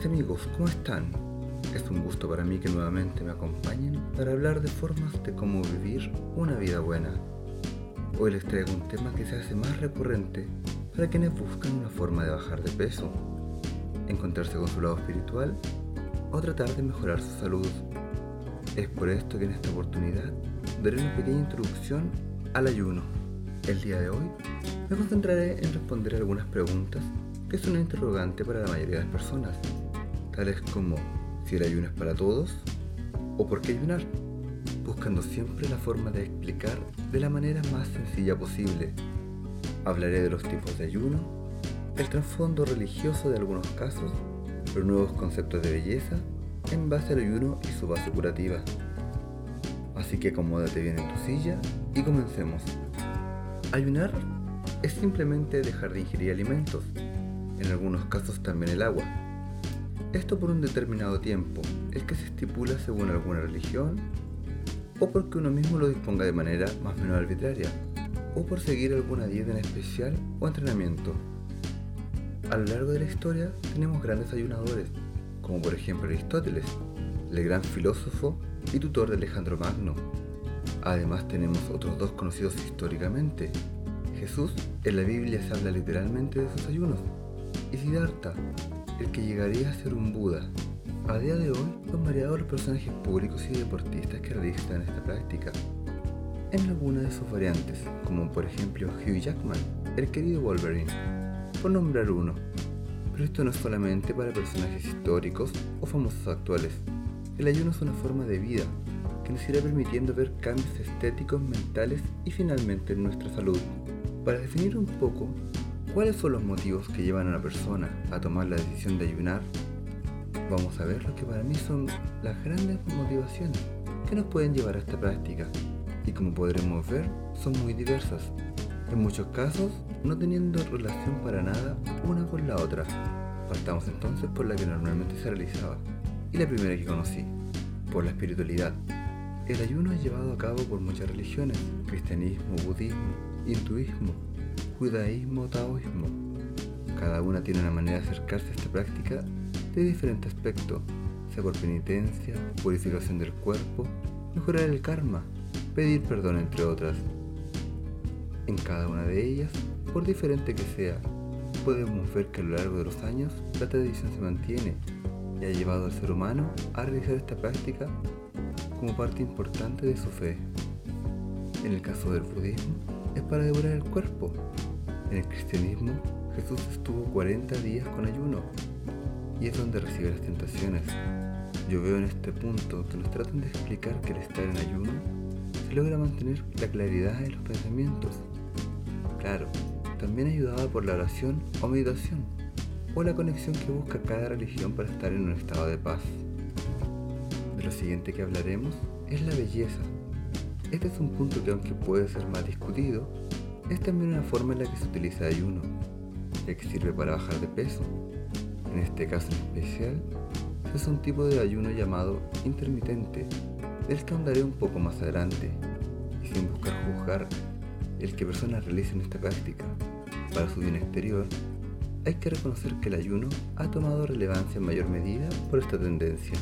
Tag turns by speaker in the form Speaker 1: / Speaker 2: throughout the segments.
Speaker 1: Mis amigos, ¿cómo están? Es un gusto para mí que nuevamente me acompañen para hablar de formas de cómo vivir una vida buena. Hoy les traigo un tema que se hace más recurrente para quienes buscan una forma de bajar de peso, encontrarse con su lado espiritual o tratar de mejorar su salud. Es por esto que en esta oportunidad daré una pequeña introducción al ayuno. El día de hoy me concentraré en responder algunas preguntas que son una interrogante para la mayoría de las personas, tales como si el ayuno es para todos o por qué ayunar, buscando siempre la forma de explicar de la manera más sencilla posible. Hablaré de los tipos de ayuno, el trasfondo religioso de algunos casos, los nuevos conceptos de belleza en base al ayuno y su base curativa. Así que acomódate bien en tu silla y comencemos. Ayunar es simplemente dejar de ingerir alimentos, en algunos casos también el agua. Esto por un determinado tiempo, el que se estipula según alguna religión, o porque uno mismo lo disponga de manera más o menos arbitraria, o por seguir alguna dieta en especial o entrenamiento. A lo largo de la historia tenemos grandes ayunadores, como por ejemplo Aristóteles, el gran filósofo y tutor de Alejandro Magno. Además tenemos otros dos conocidos históricamente. Jesús en la Biblia se habla literalmente de sus ayunos, y Siddhartha, el que llegaría a ser un Buda. A día de hoy son variados los personajes públicos y deportistas que realizan esta práctica. En alguna de sus variantes, como por ejemplo Hugh Jackman, el querido Wolverine, por nombrar uno. Pero esto no es solamente para personajes históricos o famosos actuales. El ayuno es una forma de vida que nos irá permitiendo ver cambios estéticos, mentales y finalmente en nuestra salud. Para definir un poco ¿Cuáles son los motivos que llevan a una persona a tomar la decisión de ayunar? Vamos a ver lo que para mí son las grandes motivaciones que nos pueden llevar a esta práctica y como podremos ver son muy diversas, en muchos casos no teniendo relación para nada una con la otra. Partamos entonces por la que normalmente se realizaba y la primera que conocí, por la espiritualidad. El ayuno es llevado a cabo por muchas religiones, cristianismo, budismo, hinduismo, judaísmo o taoísmo. Cada una tiene una manera de acercarse a esta práctica de diferente aspecto, sea por penitencia, purificación del cuerpo, mejorar el karma, pedir perdón entre otras. En cada una de ellas, por diferente que sea, podemos ver que a lo largo de los años la tradición se mantiene y ha llevado al ser humano a realizar esta práctica como parte importante de su fe. En el caso del budismo, es para devorar el cuerpo, en el cristianismo, Jesús estuvo 40 días con ayuno y es donde recibe las tentaciones. Yo veo en este punto que nos tratan de explicar que al estar en ayuno se logra mantener la claridad de los pensamientos. Claro, también ayudada por la oración o meditación o la conexión que busca cada religión para estar en un estado de paz. De lo siguiente que hablaremos es la belleza. Este es un punto que aunque puede ser más discutido, es también una forma en la que se utiliza ayuno, ya que sirve para bajar de peso. En este caso en especial, es un tipo de ayuno llamado intermitente, del que ahondaré un poco más adelante, y sin buscar juzgar el que personas realicen esta práctica para su bien exterior, hay que reconocer que el ayuno ha tomado relevancia en mayor medida por esta tendencia.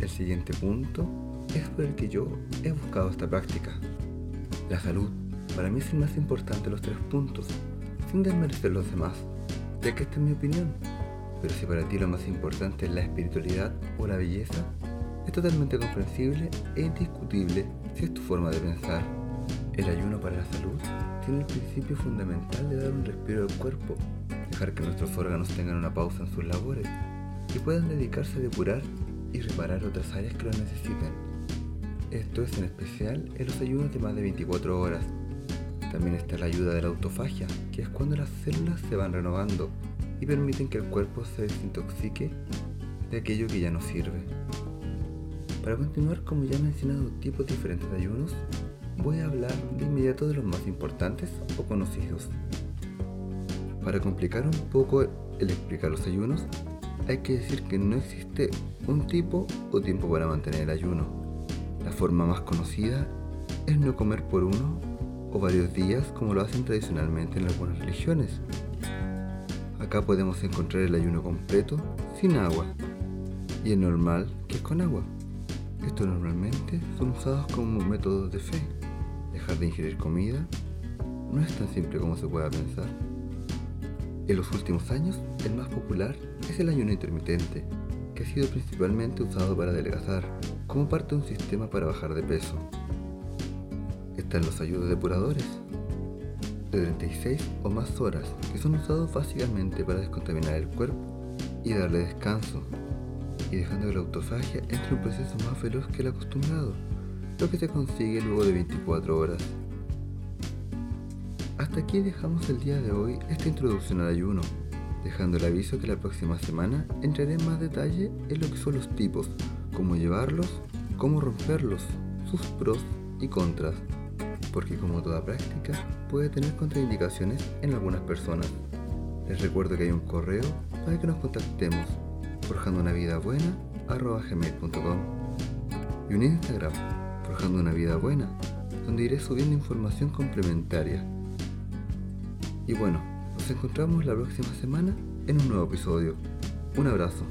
Speaker 1: El siguiente punto es por el que yo he buscado esta práctica, la salud. Para mí es más importante los tres puntos, sin desmerecer los demás, ya que esta es mi opinión. Pero si para ti lo más importante es la espiritualidad o la belleza, es totalmente comprensible e indiscutible si es tu forma de pensar. El ayuno para la salud tiene el principio fundamental de dar un respiro al cuerpo, dejar que nuestros órganos tengan una pausa en sus labores y puedan dedicarse a depurar y reparar otras áreas que lo necesiten. Esto es en especial en los ayunos de más de 24 horas, también está la ayuda de la autofagia, que es cuando las células se van renovando y permiten que el cuerpo se desintoxique de aquello que ya no sirve. Para continuar, como ya he mencionado tipos diferentes de ayunos, voy a hablar de inmediato de los más importantes o conocidos. Para complicar un poco el explicar los ayunos, hay que decir que no existe un tipo o tiempo para mantener el ayuno. La forma más conocida es no comer por uno o varios días como lo hacen tradicionalmente en algunas religiones. Acá podemos encontrar el ayuno completo sin agua y el normal que es con agua. Estos normalmente son usados como métodos de fe. Dejar de ingerir comida no es tan simple como se pueda pensar. En los últimos años, el más popular es el ayuno intermitente, que ha sido principalmente usado para adelgazar, como parte de un sistema para bajar de peso. Están los ayunos depuradores, de 36 o más horas, que son usados básicamente para descontaminar el cuerpo y darle descanso, y dejando que la autofagia entre un proceso más veloz que el acostumbrado, lo que se consigue luego de 24 horas. Hasta aquí dejamos el día de hoy esta introducción al ayuno, dejando el aviso que la próxima semana entraré en más detalle en lo que son los tipos, cómo llevarlos, cómo romperlos, sus pros y contras porque como toda práctica puede tener contraindicaciones en algunas personas. Les recuerdo que hay un correo para que nos contactemos, forjandonavidabuena.com y un Instagram, Forjando una Vida Buena, donde iré subiendo información complementaria. Y bueno, nos encontramos la próxima semana en un nuevo episodio. Un abrazo.